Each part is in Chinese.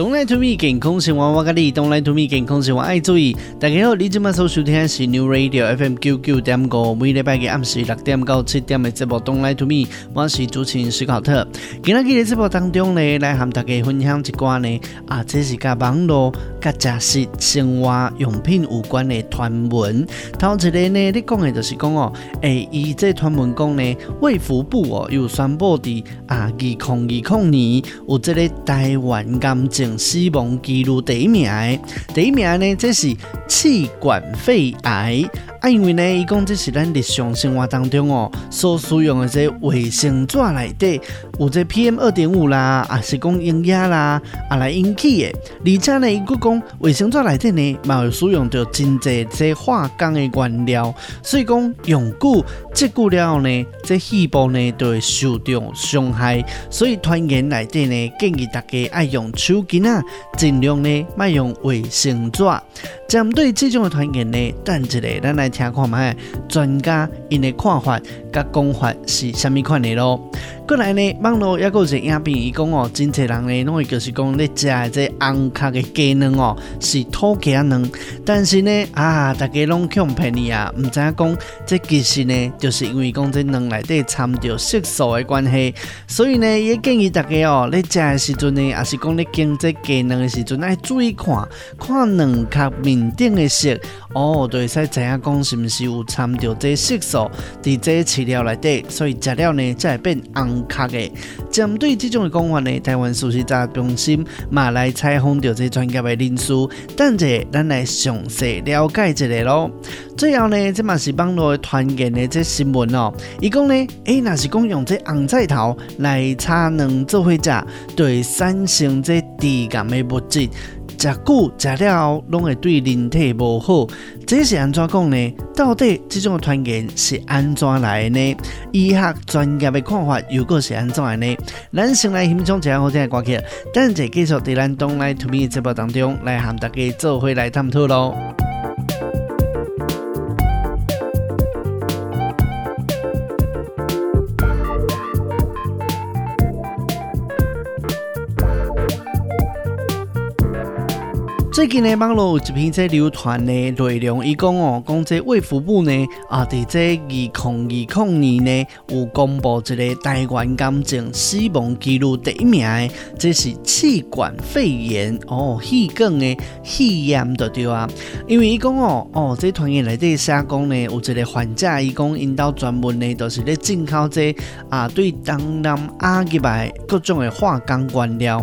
Don't lie to me，健康生活我教你。Don't lie to me，健康生活爱注意。大家好，你今麦所收听的是 New Radio FM 九九点五，每礼拜嘅暗时六点到七点嘅节目。Don't lie to me，我是主持人史考特。今日嘅节目当中呢，来和大家分享一寡呢啊，这是甲网络、甲食食生活用品有关的传闻。头一个呢，你讲嘅就是讲哦，诶、伊这传闻讲呢，卫福部哦又宣布伫啊，二零二零年有这个台湾癌症。死亡记录第一名的，第一名呢，这是气管肺癌。啊，因为呢，伊讲这是咱日常生活当中哦，所使用的这卫生纸内底有这 PM 二点五啦，啊是讲溶液啦，啊来引起的。而且呢，伊佫讲卫生纸内底呢，嘛有使用到真侪这化工的原料，所以讲用久积久了后呢，这细胞呢都会受到伤害。所以传言内底呢，建议大家爱用手巾尽量呢卖用卫生纸。针对这种的传言呢，等一下咱来听看觅专家因的看法甲讲法是虾米款的咯。过来呢，网络也有一个影片，伊讲哦，真侪人呢，拢会就是讲咧食的这红壳的鸡卵哦，是土鸡卵，但是呢，啊，大家拢抢便宜啊，唔知影讲这其实呢，就是因为讲这卵内底掺着色素的关系，所以呢，也建议大家哦，咧食的时阵呢，也是讲咧经这鸡卵的时阵，爱注意看，看卵壳面顶的色，哦，就会使知影讲是毋是有掺着这色素伫这饲料内底，所以食了呢，才会变红。壳的，针对这种的讲法呢，台湾事实查中心嘛来采访到这专业的人士，等者咱来详细了解一下咯。最后呢，这嘛是网络团建的这新闻哦，伊讲呢，诶，若是讲用这红菜头来炒卵做伙食，对产生这致癌的物质。食久食了拢会对人体无好，这是安怎讲呢？到底这种团建是安怎来的呢？医学专业的看法又个是安怎的呢？咱先来欣赏一下好听的歌曲，等下继续在咱 Don't Lie to Me 节目当中来和大家做伙来探讨咯。最近呢，网络有一篇在流传的内容，伊讲哦，讲这卫福部呢，啊，伫这二零二零年呢，有公布一个台湾癌症死亡记录第一名的，这是气管肺炎哦，气管的肺炎的对啊。因为伊讲哦，哦，这团员内底写讲呢，有一个患者，伊讲因到专门呢，都是咧进口这啊，对东南亚入来各种的化工原料。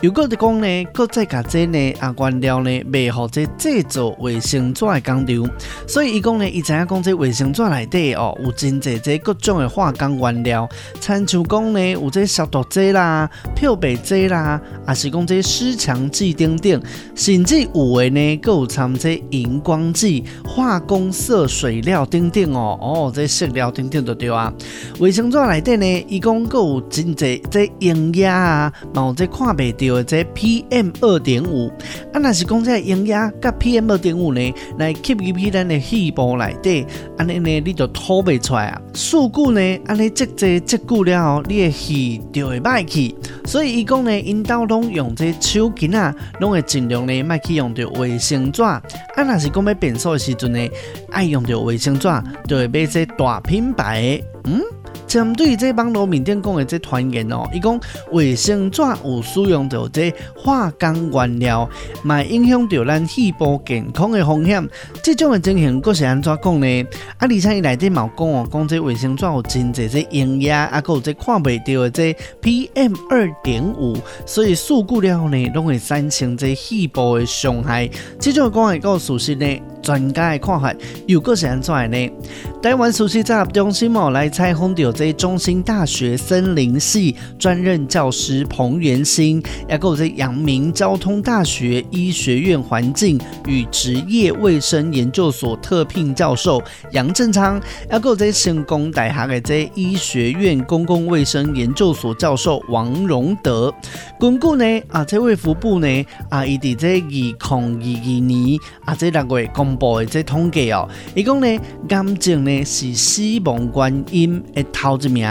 又果就讲呢，搁再加这呢啊原料。呢，未好这制造卫生纸的工厂，所以伊讲呢，伊知影讲这卫生纸内底哦，有真侪这各种的化工原料，亲像讲呢，有这消毒剂啦、漂白剂啦，也是讲这湿墙剂等等，甚至有诶呢，搁有掺这荧光剂、化工色水料等等哦，哦，这色料等等都对啊。卫生纸内底呢，伊讲搁有真侪这溶液啊，嘛有这看袂到的这 PM 二点五，啊，那是。讲这营养甲 PM 二点五呢，来吸入去咱的细胞内底，安尼呢，你就吐不出来啊。数据呢，安尼积积积久了后，你的气就会歹去。所以伊讲呢，因兜拢用这手巾啊，拢会尽量呢，莫去用到卫生纸。啊，若是讲要变数的时阵呢，爱用到卫生纸，就会买这大品牌的，嗯。针对这网络面顶讲的这传言哦，伊讲卫生纸有使用到这化工原料，嘛影响到咱细胞健康的风险。这种的情形，佫是安怎讲呢？啊，而且伊内底嘛有讲哦，讲这卫生纸有真侪这营养，啊，佫有这看袂到的这 PM 二点五，所以数据了后呢，拢会产生这细胞的伤害。这种讲的个事实呢？专家的看法又个是安怎呢？台湾熟悉综合中心哦来采访到这中心大学森林系专任教师彭元兴，也有这阳明交通大学医学院环境与职业卫生研究所特聘教授杨正昌，也有这成功大学的这医学院公共卫生研究所教授王荣德。根据呢啊，这卫福部呢啊，伊伫这二零二二年啊，这六月公布的这统计哦，伊讲呢癌症呢。是死亡原因的头一名。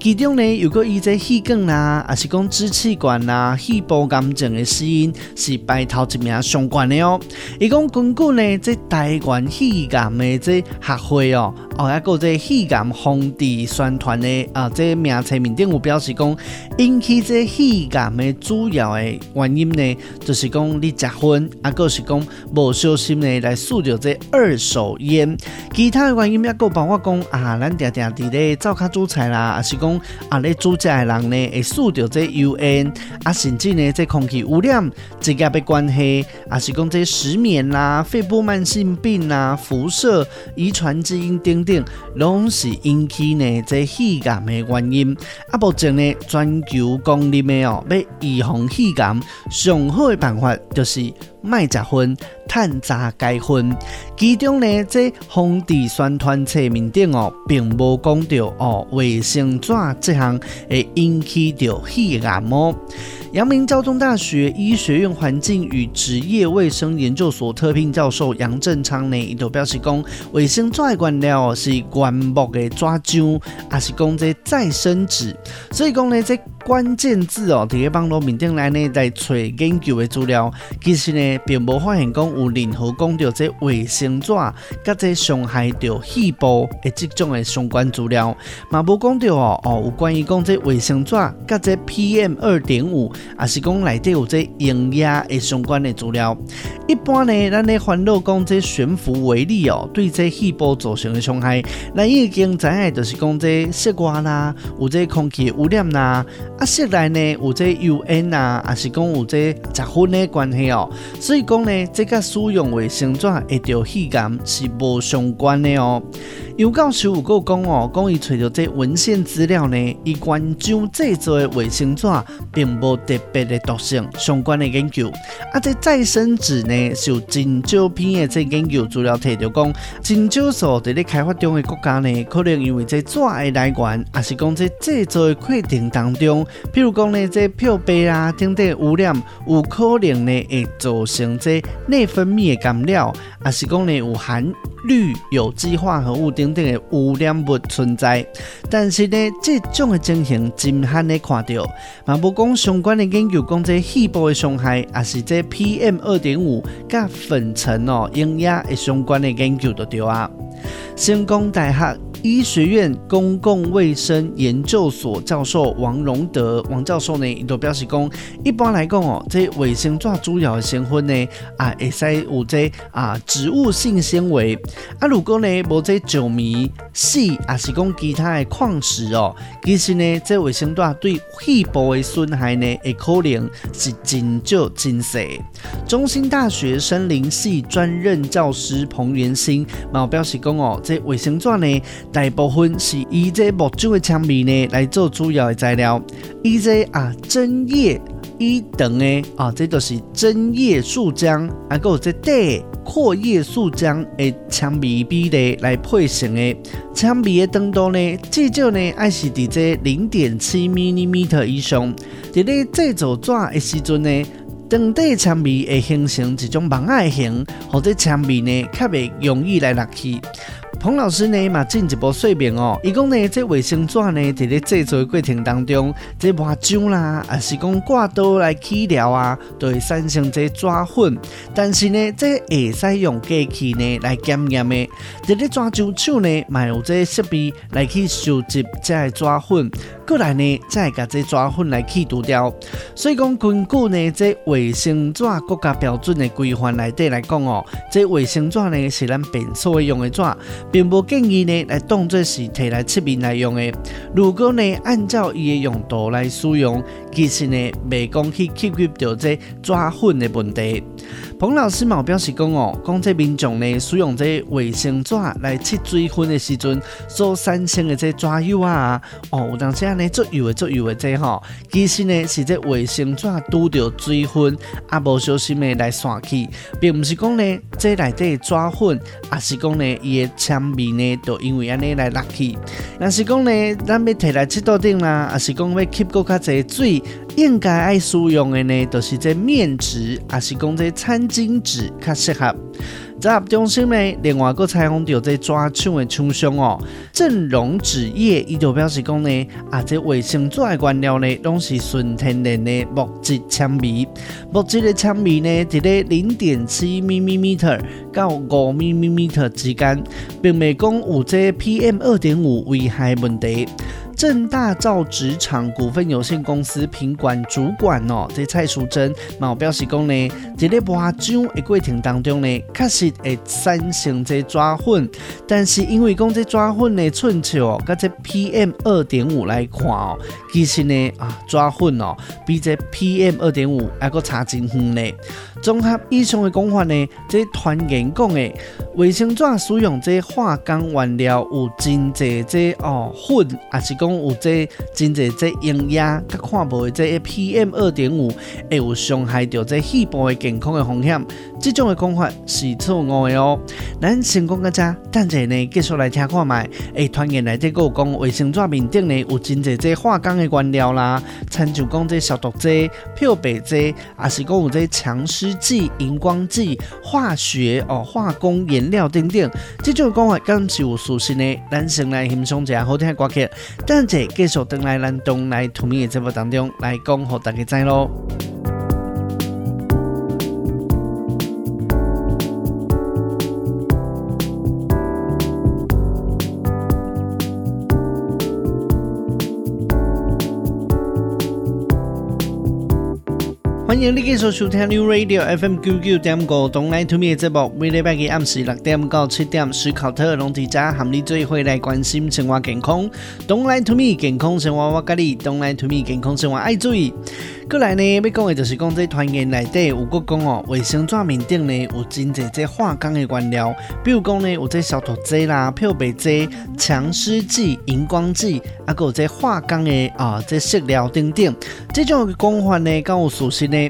其中呢，如果以这气管啦，还是讲支气管啦、肺部癌症的死因是排头一名相关的哦。伊讲根据呢，这台湾气癌的这学会哦，哦，还有这气癌防治宣传的啊，这名册面顶有表示讲，引起这气癌的主要的原因呢，就是讲你食薰，啊，个是讲无小心呢来吸着这二手烟。其他的原因也个包括讲啊，咱常常伫咧灶脚煮菜啦，还是讲。啊，咧煮食的人呢，会受到这油烟，啊，甚至呢，这空气污染直接的关系，啊，是讲这失眠啦、肺部慢性病啦、辐射、遗传基因等等，拢是引起呢这肺癌的原因。啊，目前呢，全球公认的哦，要预防肺癌上好的办法就是。卖食薰，趁早解薰。其中呢，这防治宣传册面顶哦，并无讲到哦，卫生纸这项会引起到肺癌哦。阳明交通大学医学院环境与职业卫生研究所特聘教授杨正昌呢，伊就表示讲，卫生纸的原料是原木的纸浆，也是讲这再生纸，所以讲呢，这关键字哦，伫个网络面顶来呢，来找研究的资料，其实呢，并无发现讲有任何讲到这卫生纸甲这伤害到细胞的这种的相关资料，嘛无讲到哦哦，有关于讲这卫生纸甲这 PM 二点五。也是讲内底有这营养的相关的资料。一般呢，咱咧烦恼讲这悬浮微粒哦，对这细胞造成的伤害，咱已经知影就是讲这室外啦，有这空气污染啦，啊室内呢有这油烟啊，也是讲有这食薰的关系哦。所以讲呢，这个使用卫生纸会得肺癌是无相关的哦。有教授有够讲哦，讲伊找到这文献资料呢，伊关注制作的卫生纸并无特别的毒性相关的研究。啊，这再生纸呢，是有真少篇的这研究资料提到讲，真少数伫咧开发中的国家呢，可能因为这纸的来源，也是讲这制作的过程当中，譬如讲呢，这漂白啊等等污染，有可能呢会造成这内分泌的干扰，也是讲呢有含氯有机化合物等。等的污染物存在，但是呢，这种的情形真罕的看到，嘛无讲相关的研究讲这细胞的伤害，也是这 PM 二点五甲粉尘哦，营养的相关的研究都对啊，成功大学。医学院公共卫生研究所教授王荣德王教授呢，伊都表示讲，一般来讲哦，这卫生纸主要的成分呢，啊，会使有这啊植物性纤维，啊，如果呢无这石棉、矽，啊是讲其他的矿石哦，其实呢，这卫生纸对肺部的损害呢，会可能是真少真细。中兴大学森林系专任教师彭元兴，嘛表示讲哦，这卫生纸呢。大部分是以这木质的纤维呢来做主要的材料，以这啊针叶一等的啊，这都是针叶树浆，啊，还有这底阔叶树浆的纤维比例来配成的。纤维的长度呢，至少呢爱是伫这零点七毫米以上。伫咧制作纸的时阵呢，长底纤维会形成一种网仔形，或者纤维呢较袂容易来落去。彭老师呢嘛进一步说明哦，伊讲呢这卫生纸呢在制作过程当中，这抹浆啦，还是讲挂刀来去料啊，都会产生这纸粉。但是呢，这会使用机器呢来检验的，在咧纸浆厂呢，嘛有这设备来去收集这纸粉。过来呢，再把这抓粉来去除掉。所以讲，根据呢这卫生纸国家标准的规范来底来讲哦，这卫生纸呢是咱便所用的纸，并不建议呢来当做是摕来擦面来用的。如果呢按照伊的用途来使用，其实呢未讲去解决到这抓粉的问题。彭老师嘛表示讲哦，讲这民众呢使用这卫生纸来切水分的时阵所产生的这抓油啊，哦，有当时呢做油的做油的这吼，其实呢是这卫生纸拄着水分啊，无小心的来散去，并不是讲呢这内底抓粉，也是讲呢伊的纤维呢都因为安尼来落去。若是讲呢，咱要摕来切桌顶啦，也是讲要吸够较侪水，应该爱使用的呢，就是这面纸，也是讲这餐巾纸较适合。在中心呢，另外个采访到这纸厂的厂商哦，正荣纸业伊就表示讲呢，啊，这卫生纸的原料呢，拢是纯天然的木质纤维，木质的纤维呢，伫咧零点七 millimeter 到五 millimeter 之间，并未讲有这 PM 二点五危害问题。正大造纸厂股份有限公司品管主管哦，这蔡淑珍嘛表示讲呢，在咧抹浆的过程当中呢，确实会产生这抓粉，但是因为讲这抓粉的寸数哦，跟这 PM 二点五来看哦，其实呢啊抓粉哦，比这 PM 二点五还阁差真远呢。综合以上的讲法呢，这团员讲的卫生纸使用这化工原料有真侪这哦粉，也是讲。有这真济这营养，佮看无的这 PM 二点五会有伤害到这细胞的健康的风险。这种的讲法是错误的哦。咱先讲个这，等下呢继续来听看卖。诶，团员来这个讲卫生纸面顶呢有真济这化工的原料啦，参像讲这消毒剂、漂白剂，也是讲有这强剂、荧光剂、化学哦化工颜料等等。这种讲法敢是有属实呢？咱先来欣赏一下好听的歌曲，等者继续等来咱东来土米的节目当中来讲，给大家知咯。欢迎你继续收听 New Radio FM 九九点九。Don't lie to Me 的节目，每礼拜日暗时六点到七点，思考特龙迪家和你最会来关心生活健康。Don't lie to Me 健康生活我教你，东来 To Me 健康生活爱注意。过来呢，要讲的就是讲这团圆内底有个讲哦，卫生纸面顶呢有真侪这化工的原料，比如讲呢有这消毒剂啦、漂白剂、强湿剂、荧光剂，啊，还有这化工的啊这色料等等。这种讲法呢，跟有属实呢。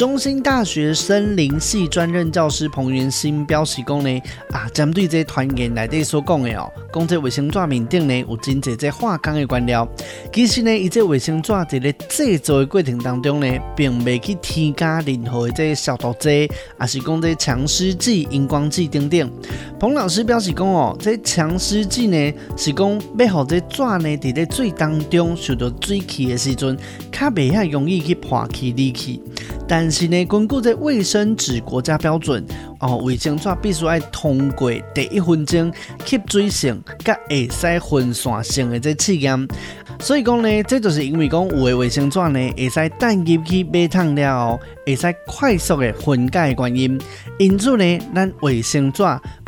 中兴大学森林系专任教师彭元新表示讲呢，啊，针对这团员内底所讲的哦，讲这卫生纸面顶呢有真侪这化工的原料，其实呢，伊这卫生纸在咧制作的过程当中。呢，并未去添加任何的这消毒剂，也是讲这强湿剂、荧光剂等等。彭老师表示讲哦，这强湿剂呢，是讲要让这纸呢，伫咧水当中受到水汽的时阵，较袂遐容易去破去离去。但是呢，根据这卫生纸国家标准。哦，卫生纸必须要通过第一分钟吸水性、甲会使分散性的这试验，所以讲呢，这就是因为讲有的卫生纸呢会使等入去马桶了后，会使快速的分解的原因。因此呢，咱卫生纸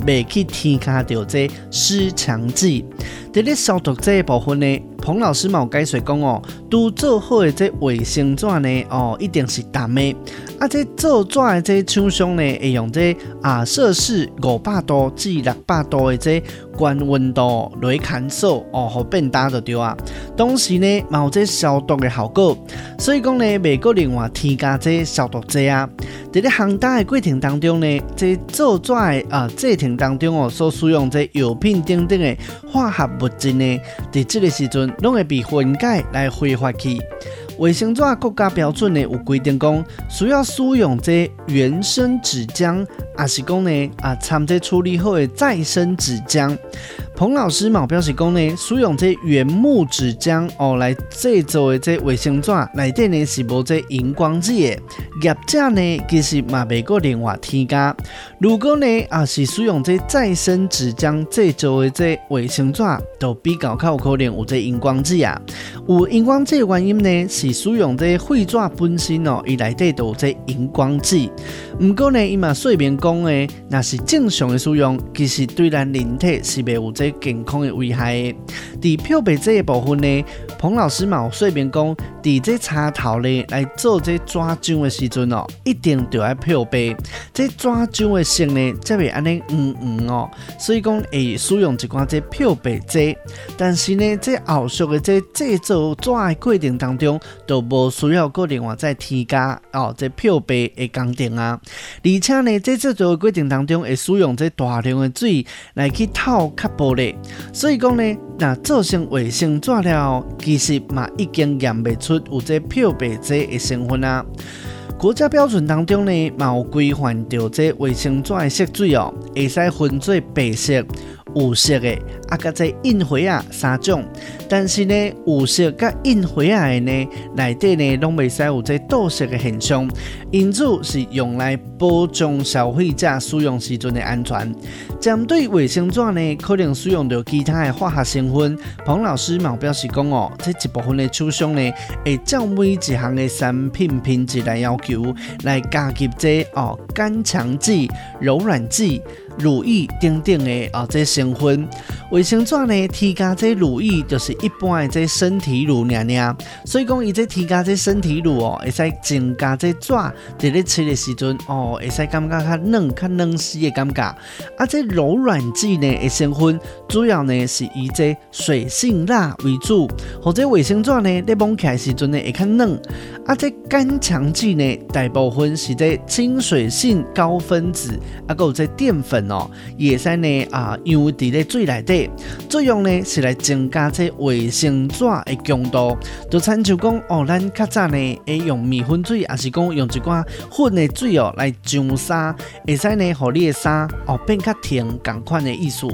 未去添加着这湿强剂。伫咧消毒这一部分呢，彭老师嘛有解说讲哦，拄做好的这卫生纸呢，哦，一定是淡的。啊，这做纸的这厂商呢，会用这啊摄氏五百度至六百度的这高温度来干燥哦，好变大就对啊。同时呢，嘛有这消毒的效果，所以讲呢，美国另外添加这消毒剂啊。在咧烘打的过程当中呢，这做纸的啊过程当中哦，所使用这药品等等的化学物质呢，在这个时阵拢会被分解来挥发去。卫生纸国家标准呢有规定讲，需要使用这原生纸浆，还是讲呢啊掺这处理后的再生纸浆。彭老师嘛表示讲呢，使用这原木纸浆哦来制作的这卫生纸，内底呢是无这荧光剂的。业者呢其实嘛未过另外添加。如果呢啊是使用这再生纸浆制作的这卫生纸，都比较较有可能有这荧光剂啊。有荧光剂的原因呢是使用这废纸本身哦，伊内底都有这荧光剂。不过呢伊嘛说明讲诶，那是正常的使用，其实对咱人体是袂有这。健康的危害的。伫漂白剂的部分呢，彭老师嘛有说明讲，伫这插头呢来做这纸浆的时阵哦，一定就要漂白。这纸浆的性呢，才会安尼黄黄哦。所以讲会使用一寡这漂白剂，但是呢，这后续的这制作纸的过程当中，都无需要个另外再添加哦，这漂白的工程啊。而且呢，在制作的过程当中会使用这大量的水来去透卡玻璃，所以讲呢，那做成卫生纸了，其实嘛已经验不出有这漂白剂的成分啊。国家标准当中呢，嘛有规范着这卫生纸的色水哦，会使分做白色。有色的啊，甲这印花啊三种，但是呢，有色甲印花啊的呢，内底呢拢未使有这盗色的现象，因此是用来保障消费者使用时阵的安全。针对卫生纸呢，可能使用到其他的化学成分。彭老师嘛表示讲哦，这一部分的厂商呢，会照每一项的产品品质来要求，来加入这哦干强剂、柔软剂。乳液等等的啊，这成分卫生纸呢，添加这乳液就是一般的这身体乳娘娘，所以讲伊这添加这身体乳哦，会使增加这纸在咧切的时阵哦，会使感觉较嫩、较嫩丝的感觉。啊，这柔软剂呢的成分主要呢是以这水性蜡为主，或者卫生纸呢在摸起来时阵呢会较嫩。啊，这干强剂呢大部分是这亲水性高分子，啊，还有这淀粉。哦，也使呢啊，用伫咧水内底，作用呢是来增加这卫生纸的强度。就亲像讲哦，咱较早呢会用面粉水，还是讲用一寡粉的水哦来上衫，会使呢，互你的衫哦变较甜，同款的意思。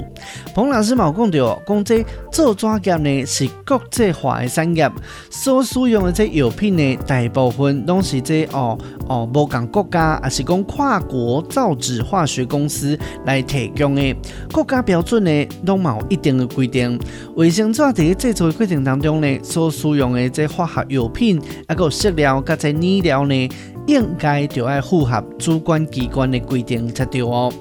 彭老师嘛有讲到，讲这做纸业呢是国际化的产业，所使用的这药品呢大部分拢是这哦哦无共国家，也是讲跨国造纸化学公司。来提供的国家标准呢，都有一定的规定。卫生纸在制作过程当中呢，所使用的这化学药品，还有色料，甲这染料呢，应该就要符合主管机关的规定才对哦。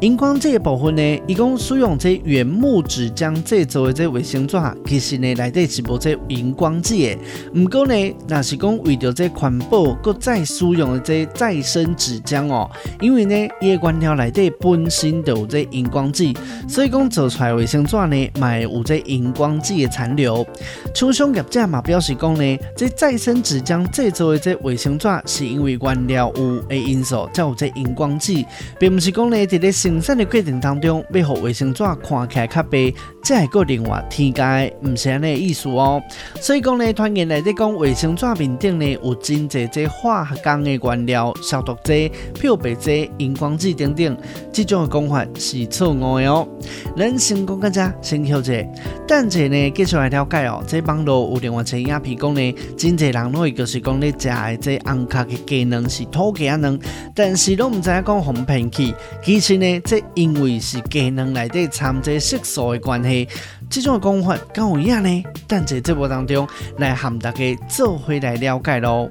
荧光剂部分呢，伊讲使用这原木纸浆制作的这卫生纸，其实呢内底是无这荧光剂的。不过呢，若是讲为着这环保，搁再使用的这再生纸浆哦，因为呢，伊个原料内底本身就有这荧光剂，所以讲做出来卫生纸呢，嘛有这荧光剂的残留。厂商业者嘛表示讲呢，这再生纸浆制作的这卫生纸，是因为为原料有的因素才有这荧光剂，并不是讲呢伫咧生产的过程当中，要让卫生纸看起来较白，这还个另外添加的，唔是安尼意思哦。所以讲呢，团员来在讲卫生纸面顶呢有真侪这化学工的原料、消毒剂、漂白剂、荧光剂等等，这种的讲法是错误的哦。咱先讲个只，先休息。等者呢，继续来了解哦。这网络有另外一个影片讲呢，真侪人会就是讲咧食的这红卡的技能是土鸡阿能，但是都唔知影讲红骗去，其实呢。这因为是技能内底掺这色素的关系，这种讲法敢有影呢？但在节目当中来和大家做回来了解咯。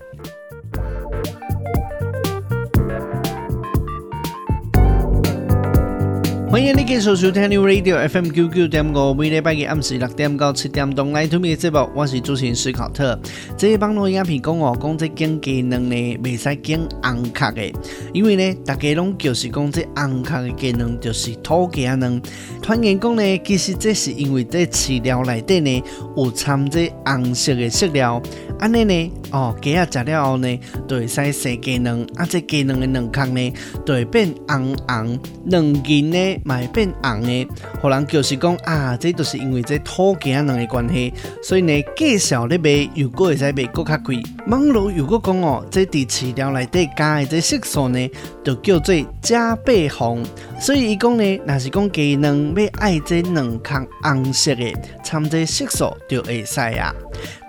欢迎你继续收听 New Radio FM 九九点五，每礼拜嘅暗时六点到七点钟来听我的节目，我是主持人斯考特。这一帮老影片讲哦，讲这拣鸡卵呢，未使拣红壳的，因为呢，大家拢就是讲这红壳的鸡卵就是土鸡仔卵。团员讲呢，其实这是因为这饲料内底呢有掺这红色的饲料，安尼呢，哦，鸡仔食了后呢，就会使生鸡卵，啊，这鸡卵的卵壳呢，就会变红红，卵仁呢。买变红的，互人就是讲啊，这都是因为这土鸡仔卵的关系，所以呢，介绍咧卖又果会使卖更较贵。网络如果讲哦，这伫饲料内底加的这色素呢，就叫做加倍红。所以伊讲呢，若是讲鸡卵要爱这卵壳红色的，掺这色素就会使啊。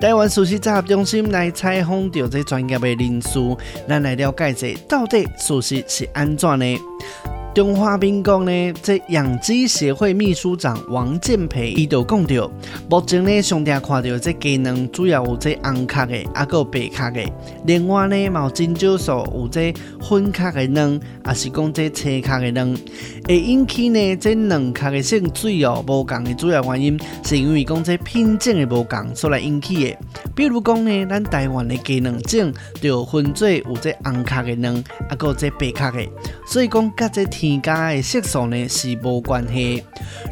台湾事实查核中心来采访到这专业的人士，咱来了解一下到底事实是安怎呢？中华民国呢，这养鸡协会秘书长王建培伊就讲到，目前呢，上店看到这鸡卵主要有这红壳的，还有白壳的。另外呢，有真少数有这粉壳的卵，也是讲这青壳的卵。会引起呢，这卵壳的性水哦无共的主要原因，是因为讲这品种的无共所来引起的。比如讲呢，咱台湾的鸡卵种就分做有这红壳的卵，还有这白壳的，所以讲甲这添加的色素呢是无关系。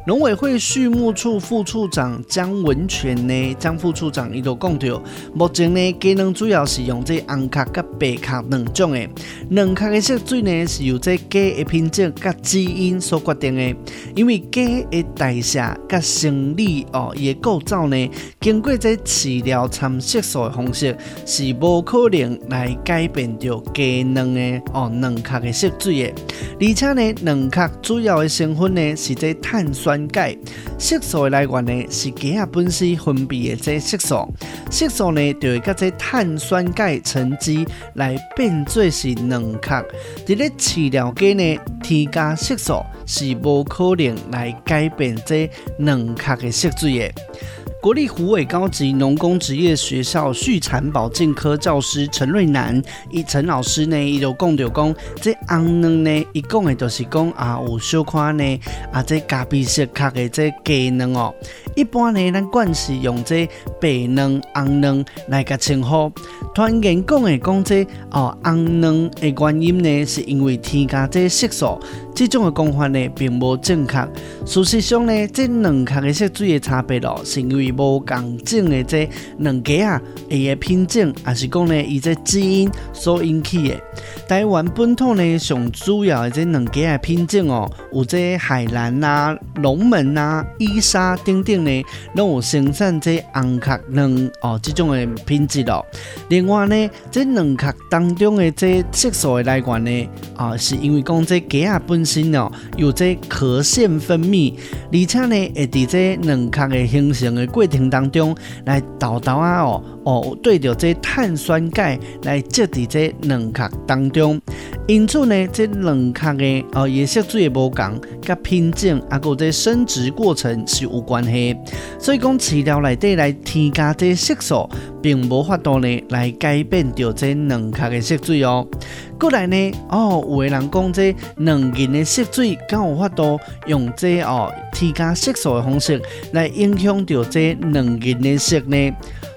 农委会畜牧处副处长江文全呢，江副处长伊就讲到，目前呢鸡卵主要是用这红壳甲白壳两种的，两壳的色水呢是由这鸡的品种甲基因所决定的，因为鸡的代谢甲生理哦，伊的构造呢，经过这饲料掺色素的方式是无可能来改变掉鸡卵的哦两壳的色水的，而且呢两壳主要的成分呢是这碳酸钙，色素的来源呢是鸡仔本身分泌的这色素，色素呢就会甲这碳酸钙沉积来变做是卵壳，伫咧饲料鸡呢添加色素是无可能来改变这卵壳的色水的。国立湖尾高级农工职业学校畜产保健科教师陈瑞南，伊陈老师呢，伊就讲到讲，这红卵呢，伊讲的就是讲啊，有小可呢，啊，这咖啡色壳的这鸡卵哦，一般呢，咱惯是用这白卵、红卵来个称呼。团员讲的讲这哦，红卵的原因呢，是因为添加这色素。这种的讲法呢，并无正确。事实上呢，这两壳的色水的差别咯，是因为无共种的这两鸡啊，伊的品种，还是讲呢，伊这基因所引起的。台湾本土呢，上主要的这两鸡的品种哦，有这海南呐、啊、龙门呐、啊、伊莎等等呢，拢有生产这红壳卵哦，这种的品质咯。另外呢，这两壳当中的这色素的来源呢，啊，是因为讲这鸡啊本身哦，有这壳腺分泌，而且呢，会伫这卵壳的形成的过程当中来豆豆啊哦哦，对着这碳酸钙来积伫这卵壳当中，因此呢，这卵壳的哦颜色最无同，甲品种啊，个这生殖过程是有关系。所以讲饲料内底来添加这色素，并无法度呢来改变着这卵壳的色水哦。过来呢，哦，有的人讲这卵磷的色水，敢有法度用这哦添加色素的方式来影响着这卵磷的色呢？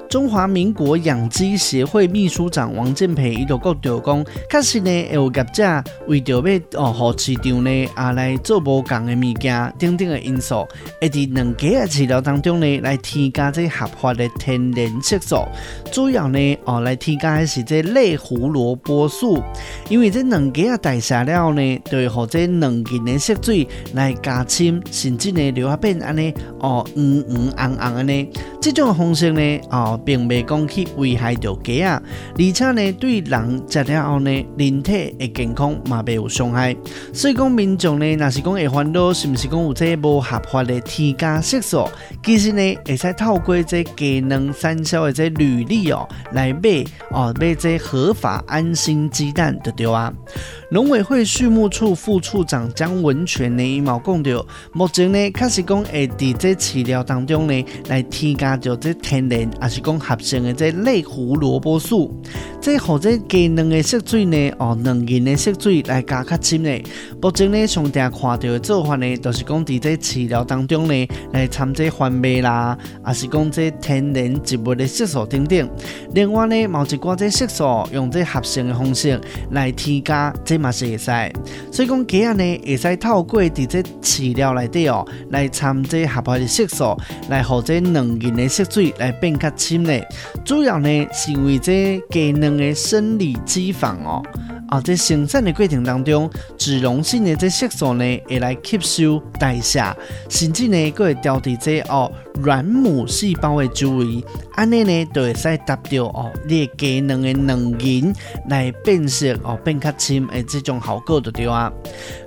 中华民国养鸡协会秘书长王建培伊就讲到讲，确实呢，会有业者为着要哦，互市场呢啊来做无共的物件，等等的因素，会伫两鸡的饲料当中呢来添加这合法的天然色素，主要呢哦来添加的是这类胡萝卜素，因为这两鸡啊代谢了呢，就会互这卵磷的色水来加深，甚至呢留下变安尼哦黄黄红红安尼，这种方式呢哦。并未讲去危害到鸡啊，而且呢，对人食了后呢，人体的健康嘛未有伤害。所以讲民众呢，若是讲会烦恼，是不是讲有这无合法的添加色素？其实呢，会使透过这鸡卵产销的这履历哦，来买哦买这合法安心鸡蛋就对啊。农委会畜牧处副处长江文全呢，伊嘛讲到，目前呢，确实讲会伫这饲料当中呢，来添加着这天然，也是讲合成的这类胡萝卜素，这或者鸡卵的色水呢，哦，卵磷的色水来加较深呢。目前呢，上常看到的做法呢，就是讲伫这饲料当中呢，来掺这番麦啦，也是讲这天然植物的色素等等。另外呢，某一寡这色素用这合成的方式来添加这。嘛是会使，所以讲鸡仔呢会使透过伫只饲料内底哦，来掺这合法的色素，来互这卵磷的色水来变较深嘞。主要呢是为这鸡卵的生理脂肪哦，啊，在生产的过程当中，脂溶性的这色素呢会来吸收代谢，甚至呢佫会调伫这哦。软母细胞的周围，安尼呢就会使达到哦，你鸡卵的卵磷来变色哦，变较深诶，这种效果就对啊。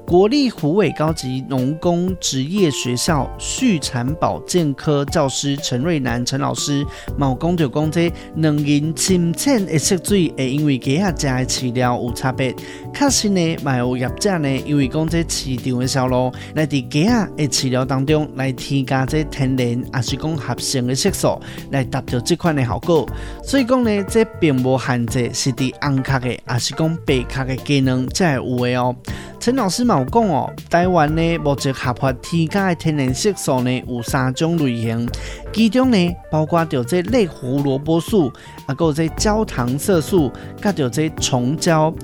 国立虎尾高级农工职业学校畜产保健科教师陈瑞南陈老师，毛讲就讲这两人深浅的色水会因为鸡鸭食的饲料有差别。确实呢，嘛有业者呢，因为讲这市场的销路来伫鸡鸭的饲料当中来添加这天然，还是讲合成的色素来达到这款的效果。所以讲呢，这并无限制是伫红壳的，还是讲白壳的鸡卵才会有的哦。陈老师嘛有讲哦，台湾呢目前合法添加的天然色素呢有三种类型，其中呢包括着这类胡萝卜素，啊，还有这焦糖色素，佮着这虫胶。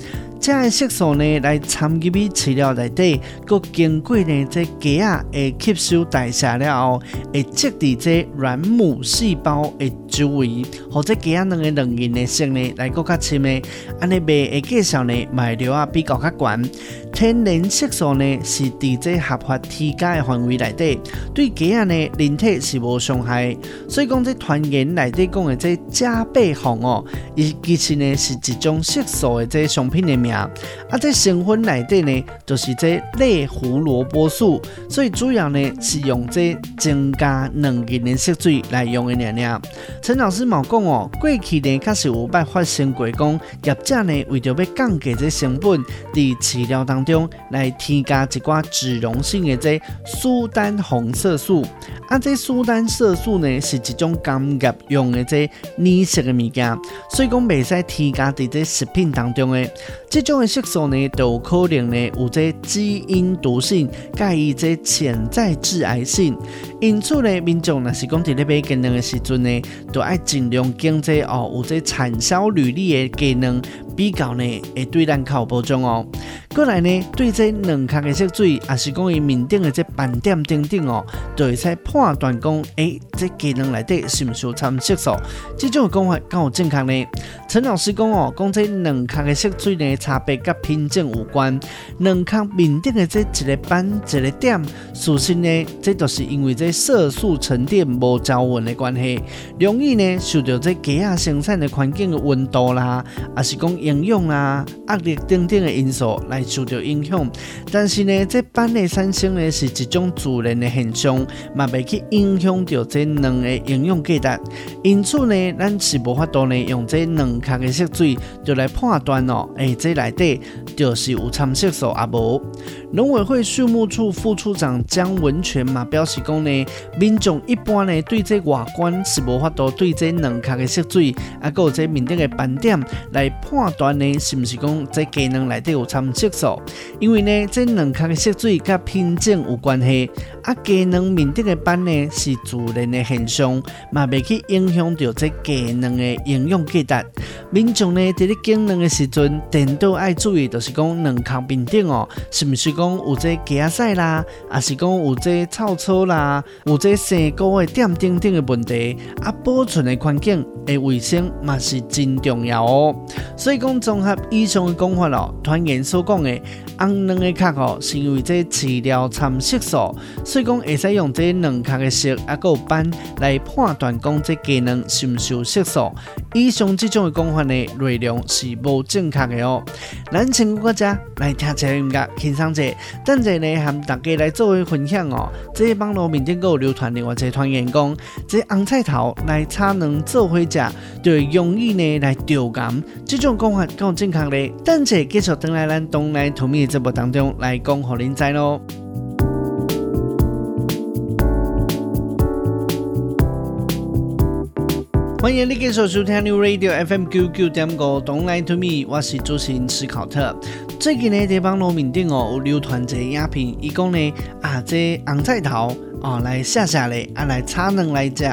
这样的色素呢，来参入去饲料内底，佮经过呢这鸡仔会吸收代谢了后，会积伫这软母细胞的周围，或者鸡仔卵的卵形的色呢来佮较深的，安尼卖的介绍呢卖料啊比较较悬。天然色素呢是伫这合法添加的范围内底，对鸡仔呢人体是无伤害。所以讲这传言内底讲的这加倍红哦，伊其实呢是一种色素的这商品的名。啊，这成分内底呢，就是这类胡萝卜素，所以主要呢是用这增加两个的色水来用的。娘娘，陈老师冇讲哦，过去呢确实有办发生过，讲业者呢为着要降低这成本，伫饲料当中来添加一寡脂溶性的这苏丹红色素。啊，这苏丹色素呢是一种工业用的这染色的物件，所以讲未使添加伫这食品当中的。这种的色素呢，都有可能呢有这基因毒性，介意这潜在致癌性。因此呢，民众若是讲伫咧买鸡卵的时阵呢，都爱尽量拣这哦有这产销履历的鸡卵，比较呢会对咱较有保障哦。过来呢，对这两壳的色水，也是讲伊面顶的这斑点等等哦，就会使判断讲，诶、这鸡卵内底是毋是有掺色素？这种讲法敢有正确呢？陈老师讲哦，讲这两壳的色水呢，差别甲品种有关。两壳面顶的这一个斑一个点，事实呢，这都是因为这。色素沉淀无均匀的关系，容易呢受到这鸡鸭生产的环境的温度啦，还是讲营养啦、压力等等的因素来受到影响。但是呢，这斑的产生呢是一种自然的现象，嘛袂去影响到这两个营养价值。因此呢，咱是无法度呢用这两壳的色水就来判断哦，诶、欸，这内底就是有掺色素啊无？农委会畜牧处副处长江文全嘛表示讲呢。民众一般呢，对这外观是无法度对这两壳的色水，啊，还有这面顶的斑点来判断呢，是不是讲这鸡卵内底有掺色素？因为呢，这卵壳的色水甲品种有关系，啊，鸡卵面顶的斑呢是自然的现象，嘛未去影响到这鸡卵的营养价值。民众呢，在咧拣卵的时阵，点都爱注意，就是讲卵壳面顶哦，是不是讲有这鸡仔屎啦，还是讲有这臭草啦？有这生菇的点点点的问题，啊，保存的环境的卫生嘛是真重要哦。所以讲综合以上的讲法咯，团员所讲的红卵的壳哦，是因为这饲料掺色素，所以讲会使用这卵壳的色啊，个斑来判断讲这鸡卵是唔是有色素。以上这种的讲法呢，内容是无正确的哦。咱请国家来听一下音乐，欣赏者，等阵呢，和大家来做为分享哦。这网络面顶个流传另外一个传言讲，这红菜头来炒卵做伙食，就会容易呢来掉癌。这种讲法够正确的。等阵继续等来咱东来土米节目当中来讲，互恁知咯。欢迎你继续收听 New Radio FM 九九点五，Don't Lie to Me，我是主持人史考特。最近呢，在网络面顶哦有流传一个影片，伊讲呢啊，这红菜头。哦，来下下来，啊，来炒卵来食，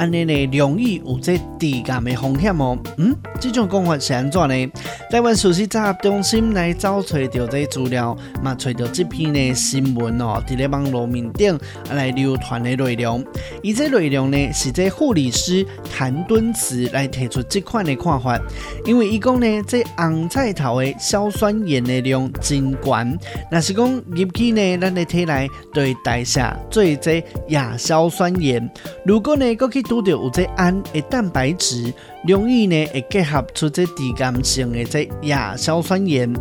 安尼呢容易有这致癌的风险哦。嗯，这种讲法是安怎呢？台湾事实查核中心来找找到这资料，嘛找到这篇呢新闻哦，伫咧网络面顶来流传的内容。伊这内容呢是这护理师谭敦慈来提出这款的看法，因为伊讲呢这红菜头的硝酸盐的量真高，若是讲入去呢咱的体内对代谢最亚硝酸盐，如果呢，搁去拄着有这氨的蛋白质，容易呢会结合出这低酐性的这亚硝酸盐。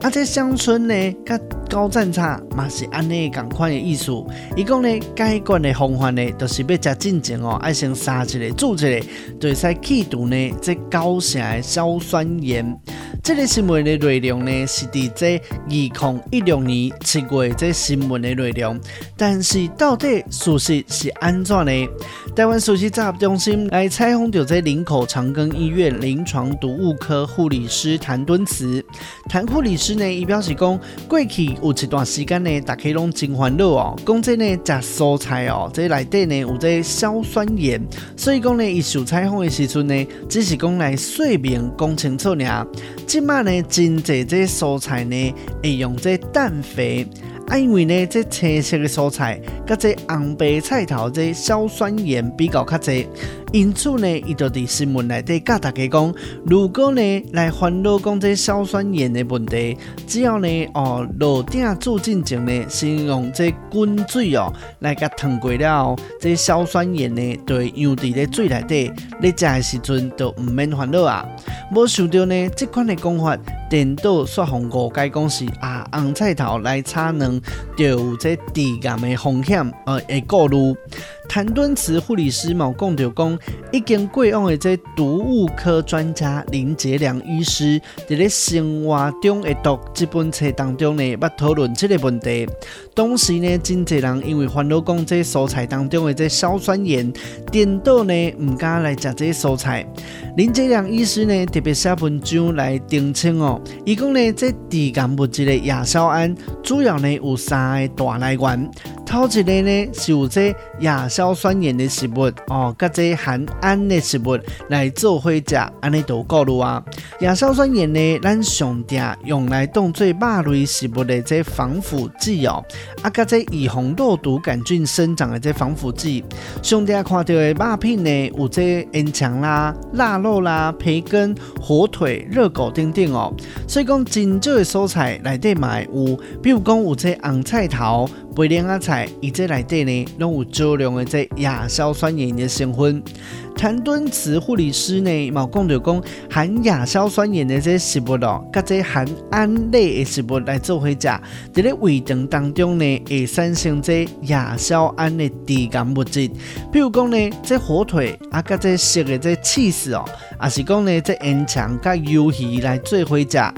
啊，这香椿呢，甲高赞茶嘛是安尼共款的意思。伊讲呢，解决的方法呢，就是要食进前哦，爱先杀一个煮一个，就会使去除呢这高盛的硝酸盐。这个新闻的内容呢，是伫这二零一六年七月这新闻的内容，但是到底事实是安怎呢？台湾首席杂中心来采访到这林口长庚医院临床毒物科护理师谭敦慈，谭护理师呢，伊表示讲，过去有一段时间呢，大家拢真烦恼哦，讲这呢食蔬菜哦，这内底呢有这硝酸盐，所以讲呢，伊受采访的时阵呢，只是讲来说明讲清楚尔。即马呢，真济这蔬菜呢，会用这氮肥。啊，因为呢，这青色的蔬菜，甲这红白菜头这硝酸盐比较较侪，因此呢，伊就伫新闻内底甲大家讲，如果呢来烦恼讲这硝酸盐的问题，只要呢哦落鼎煮进前呢，先用这滚水哦来甲烫过了，这硝酸盐呢就会扬伫咧水内底，你食的时阵就毋免烦恼啊。无想到呢，这款的讲法，颠倒说互误解讲是啊红菜头来炒卵，就有这致癌的风险，呃，会过滤。谭敦慈护理师嘛讲到讲，已经过往的这毒物科专家林杰良医师在咧生活中的毒这本册当中呢，捌讨论这个问题。当时呢，真侪人因为烦恼讲这蔬菜当中的这硝酸盐，颠倒呢唔敢来食这蔬菜。林杰良医师呢特别写文章来澄清哦，伊讲呢这致癌物质的亚硝胺主要呢有三个大来源。头一个呢是有这亚硝酸盐的食物哦，甲这含氨的食物来做伙食，安尼都够了啊。亚硝酸盐呢，咱上定用来当做肉类食物的这防腐剂哦，啊，甲这以红肉毒杆菌生长的这防腐剂。上定看到的肉品呢，有这烟肠啦、腊肉啦、培根、火腿、热狗等等哦。所以讲真少的蔬菜内底嘛有，比如讲有这红菜头。白莲仔菜，伊这内底呢，拢有少量的这亚硝酸盐的成分。谭敦慈护理师呢，嘛讲到讲含亚硝酸盐的这食物哦，甲这含胺类的食物来做伙食，在咧胃肠当中呢，会产生这亚硝胺的致癌物质。比如讲呢，这火腿啊，甲这熟的这起司哦，也是讲呢，这烟肠甲鱿鱼来做伙食，啊，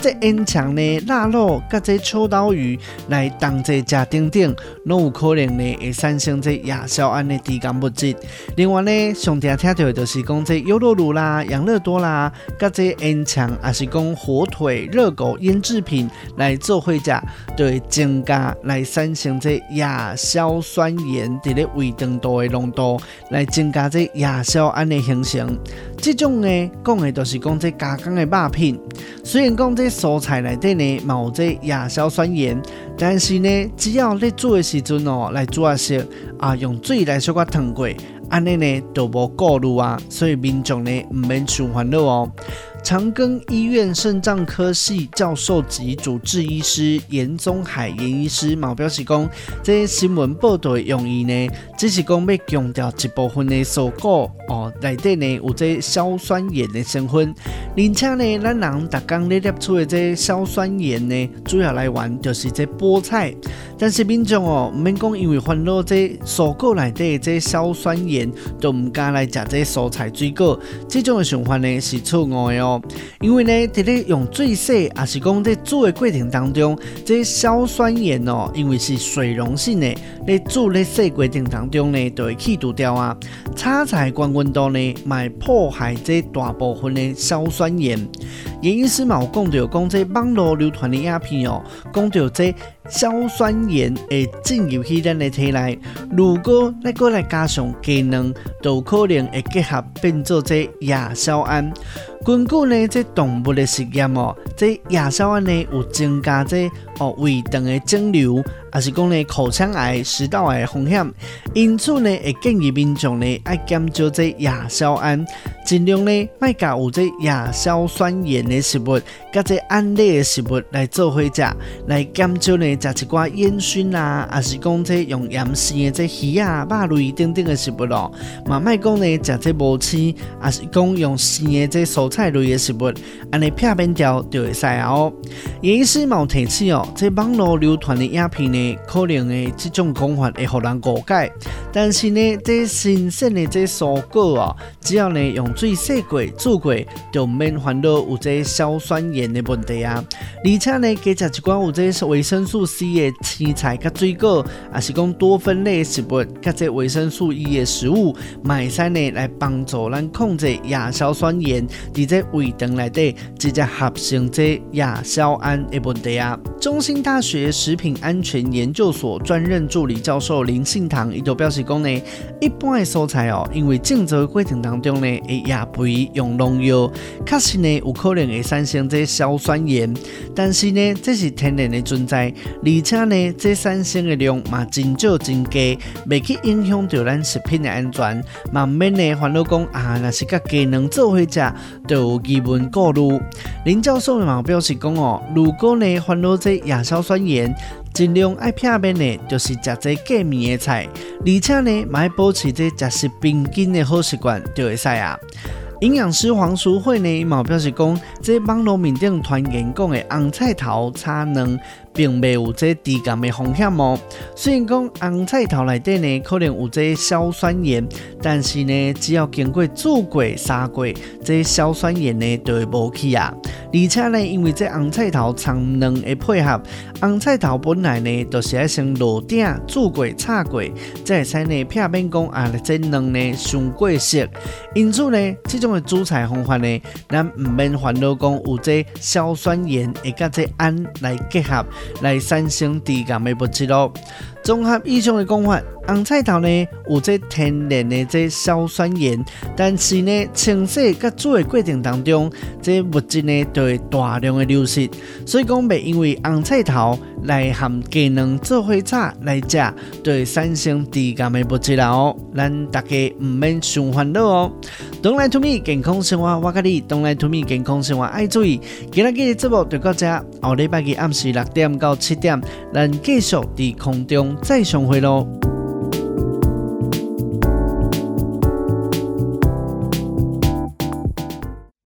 这烟肠呢，腊肉甲这秋刀鱼来当做食等等，拢有可能呢，会产生这亚硝胺的致癌物质。另外呢，上听听到的就是讲这优酪乳啦、养乐多啦，甲这烟肠，也是讲火腿、热狗腌制品来做会食，就会增加来产生这亚硝酸盐伫咧胃肠道的浓度，来增加这亚硝胺的形成。这种呢，讲的都是讲这加工的肉品，虽然讲这蔬菜内底呢冇这亚硝酸盐，但是呢，只要你煮的时阵哦，来煮啊些啊，用水来小可烫过。安尼呢都无顾虑啊，所以民众呢毋免伤烦恼哦。长庚医院肾脏科系教授及主治医师严宗海严医师嘛表示讲，这、新闻报道的用意呢，只是讲要强调一部分的蔬果哦，内底呢有这硝酸盐的成分，而且呢，咱人逐工咧摄取的这硝酸盐呢，主要来源就是这菠菜。但是民众哦，唔免讲因为烦恼这蔬果内底的这硝酸盐，都唔敢来食这蔬菜水果，这种的想法呢是错误的哦。因为呢，伫咧用水洗，也是讲在煮的过程当中，这硝酸盐哦，因为是水溶性的，咧煮咧洗过程当中呢，就会去除掉啊。炒菜关温度呢，买破坏这大部分的硝酸盐。严医师嘛有讲到，讲这网络流传的鸦片哦，讲到这硝酸盐会进入去咱的体内，如果再过来加上鸡卵，都可能会结合变做这亚硝胺。根据呢这动物的实验哦，这亚硝胺呢有增加这哦胃肠的肿瘤，还是讲呢口腔癌、食道癌的风险。因此呢，会建议民众呢爱减少这亚硝胺，尽量呢卖加有这亚硝酸盐的食物，加这胺类的食物来做伙食，来减少呢食一寡烟熏啊，还是讲这用盐性的这鱼啊、肉类等等的食物咯。嘛卖讲呢食这无刺，还是讲用生的这蔬菜类的食物，安尼片面条就会使哦。医师冇提起哦，这网络流传的影片呢，可能呢这种讲法会互人误解。但是呢，这新鲜的这蔬果啊，只要呢用水洗过、煮过，就免烦恼有这硝酸盐的问题啊。而且呢，加食一寡有这维生素 C 的青菜、甲水果，也是讲多酚类食物，甲这维生素 E 的食物，买晒呢来帮助咱控制亚硝酸盐伫这胃肠内底直接合成这亚硝胺的问题啊。中兴大学食品安全研究所专任助理教授林信堂伊就表示讲呢，一般的蔬菜哦，因为种植过程当中呢，会压肥用农药，确实呢有可能会产生这硝酸盐，但是呢这是天然的存在，而且呢这产生的量嘛真少真低，未去影响到咱食品的安全，慢慢的烦恼讲啊，若是甲鸡能做伙食，就有疑问过虑。林教授嘛表示讲哦，如果呢烦恼这亚硝酸盐。尽量爱片面的，就是食这过敏的菜，而且呢，买保持这食食平均的好习惯就会使啊。营养师黄淑慧呢，嘛表示讲，这网络面顶传言讲的红菜头差能。并未有这低感的风险哦。虽然讲红菜头内底呢可能有这硝酸盐，但是呢，只要经过煮过、杀过，这硝酸盐呢就会无去啊。而且呢，因为这红菜头长卵的配合，红菜头本来呢都、就是爱先落鼎煮过、炒过，再使呢片面讲啊，这卵呢上过色。因此呢，这种的煮菜方法呢，咱唔免烦恼讲有这硝酸盐会甲这胺来结合。来产生低感的物质咯。综合以上的讲法，红菜头呢有这天然的这硝酸盐，但是呢清洗甲煮的过程当中，这物质呢就会大量的流失。所以讲，袂因为红菜头来含鸡卵做伙炒来食，就会产生低感的物质啦哦。咱大家唔免伤烦恼哦。Don't let me，健康生活我甲你，Don't let me，健康生活爱注意。今日嘅节目就到这，下礼拜嘅暗时六点到七点，咱继续伫空中再相会咯。